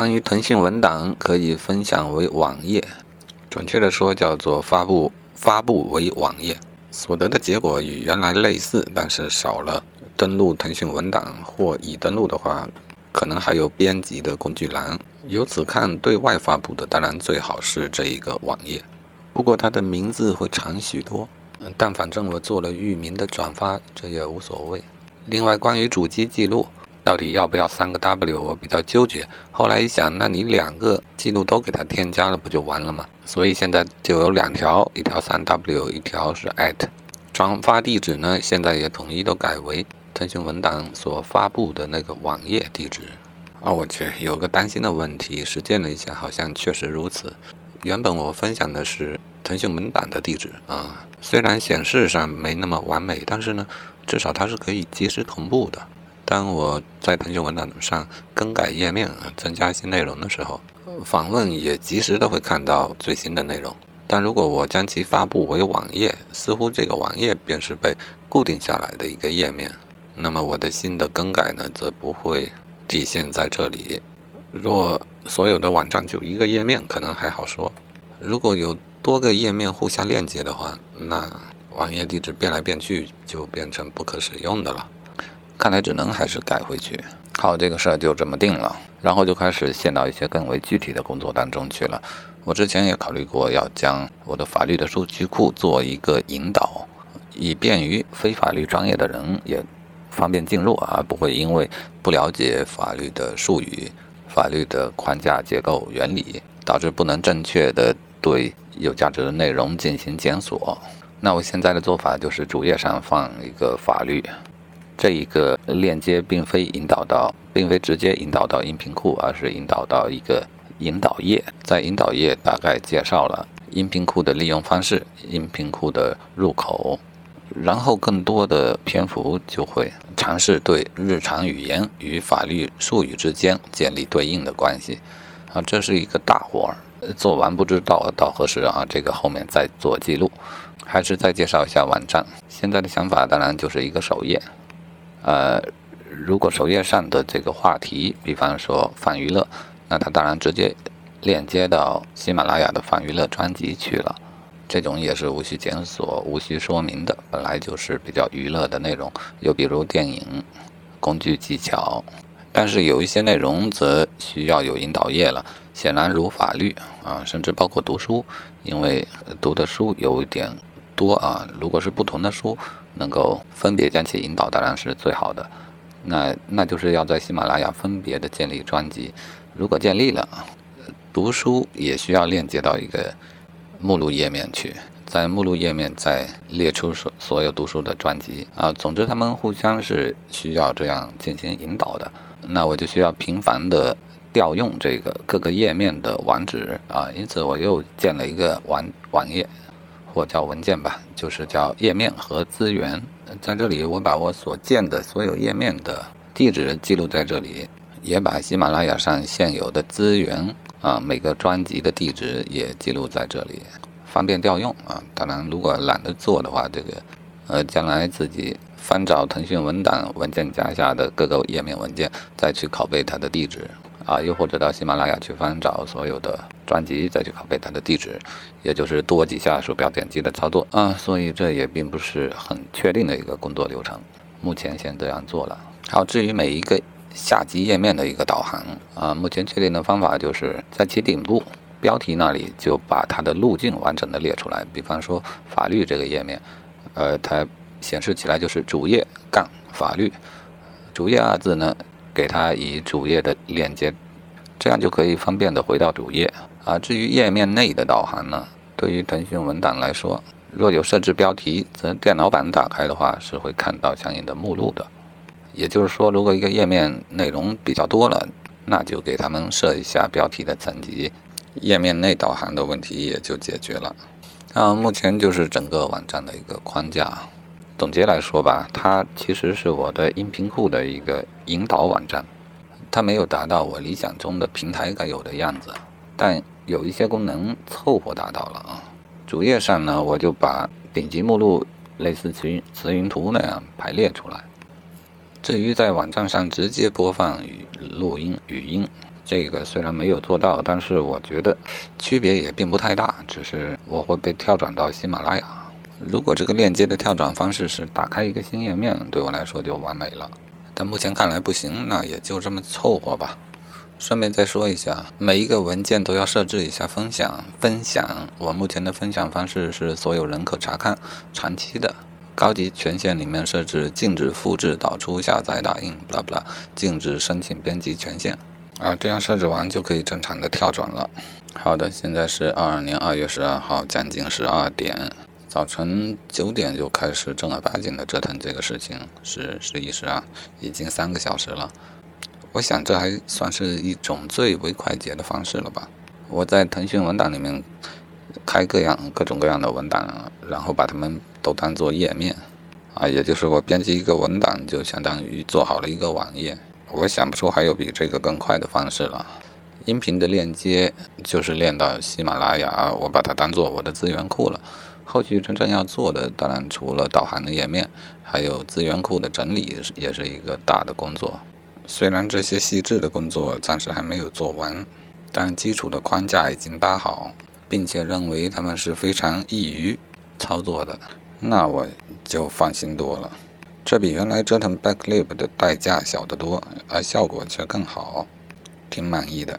关于腾讯文档可以分享为网页，准确的说叫做发布发布为网页。所得的结果与原来类似，但是少了登录腾讯文档或已登录的话，可能还有编辑的工具栏。由此看，对外发布的当然最好是这一个网页，不过它的名字会长许多。但反正我做了域名的转发，这也无所谓。另外，关于主机记录。到底要不要三个 W？我比较纠结。后来一想，那你两个记录都给它添加了，不就完了吗？所以现在就有两条，一条三 W，一条是 at。转发地址呢，现在也统一都改为腾讯文档所发布的那个网页地址。啊，我去，有个担心的问题，实践了一下，好像确实如此。原本我分享的是腾讯文档的地址啊，虽然显示上没那么完美，但是呢，至少它是可以及时同步的。当我在腾讯文档上更改页面、增加新内容的时候，访问也及时的会看到最新的内容。但如果我将其发布为网页，似乎这个网页便是被固定下来的一个页面，那么我的新的更改呢，则不会体现在这里。若所有的网站就一个页面，可能还好说；如果有多个页面互相链接的话，那网页地址变来变去，就变成不可使用的了。看来只能还是改回去。好，这个事儿就这么定了，然后就开始陷到一些更为具体的工作当中去了。我之前也考虑过要将我的法律的数据库做一个引导，以便于非法律专业的人也方便进入，而不会因为不了解法律的术语、法律的框架结构原理，导致不能正确的对有价值的内容进行检索。那我现在的做法就是主页上放一个法律。这一个链接并非引导到，并非直接引导到音频库，而是引导到一个引导页，在引导页大概介绍了音频库的利用方式、音频库的入口，然后更多的篇幅就会尝试对日常语言与法律术语之间建立对应的关系。啊，这是一个大活儿，做完不知道到何时啊，这个后面再做记录，还是再介绍一下网站。现在的想法当然就是一个首页。呃，如果首页上的这个话题，比方说泛娱乐，那它当然直接链接到喜马拉雅的泛娱乐专辑去了。这种也是无需检索、无需说明的，本来就是比较娱乐的内容。又比如电影、工具技巧，但是有一些内容则需要有引导页了。显然如法律啊，甚至包括读书，因为读的书有一点多啊。如果是不同的书。能够分别将其引导，当然是最好的。那那就是要在喜马拉雅分别的建立专辑。如果建立了，读书也需要链接到一个目录页面去，在目录页面再列出所所有读书的专辑啊。总之，他们互相是需要这样进行引导的。那我就需要频繁的调用这个各个页面的网址啊。因此，我又建了一个网网页。或叫文件吧，就是叫页面和资源。在这里，我把我所建的所有页面的地址记录在这里，也把喜马拉雅上现有的资源啊，每个专辑的地址也记录在这里，方便调用啊。当然，如果懒得做的话，这个呃，将来自己翻找腾讯文档文件夹下的各个页面文件，再去拷贝它的地址。啊，又或者到喜马拉雅去翻找所有的专辑，再去拷贝它的地址，也就是多几下鼠标点击的操作啊。所以这也并不是很确定的一个工作流程。目前先这样做了。好，至于每一个下级页面的一个导航啊，目前确定的方法就是在其顶部标题那里就把它的路径完整的列出来。比方说法律这个页面，呃，它显示起来就是主页杠法律，主页二字呢。给它以主页的链接，这样就可以方便的回到主页啊。至于页面内的导航呢，对于腾讯文档来说，若有设置标题，则电脑版打开的话是会看到相应的目录的。也就是说，如果一个页面内容比较多了，那就给他们设一下标题的层级，页面内导航的问题也就解决了。啊，目前就是整个网站的一个框架。总结来说吧，它其实是我的音频库的一个引导网站，它没有达到我理想中的平台该有的样子，但有一些功能凑合达到了啊。主页上呢，我就把顶级目录类似词云词云图那样排列出来。至于在网站上直接播放语录音语音，这个虽然没有做到，但是我觉得区别也并不太大，只是我会被跳转到喜马拉雅。如果这个链接的跳转方式是打开一个新页面，对我来说就完美了。但目前看来不行，那也就这么凑合吧。顺便再说一下，每一个文件都要设置一下分享。分享，我目前的分享方式是所有人可查看，长期的。高级权限里面设置禁止复制、导出、下载、打印，不啦不啦，禁止申请编辑权限。啊，这样设置完就可以正常的跳转了。好的，现在是二二年二月十二号将近十二点，早晨九点就开始正儿八经的折腾这个事情，是十一十二，已经三个小时了。我想这还算是一种最为快捷的方式了吧？我在腾讯文档里面开各样各种各样的文档，然后把它们都当做页面，啊，也就是我编辑一个文档，就相当于做好了一个网页。我想不出还有比这个更快的方式了。音频的链接就是链到喜马拉雅，我把它当做我的资源库了。后续真正要做的，当然除了导航的页面，还有资源库的整理，也是一个大的工作。虽然这些细致的工作暂时还没有做完，但基础的框架已经搭好，并且认为他们是非常易于操作的，那我就放心多了。这比原来折腾 backlib 的代价小得多，而效果却更好，挺满意的。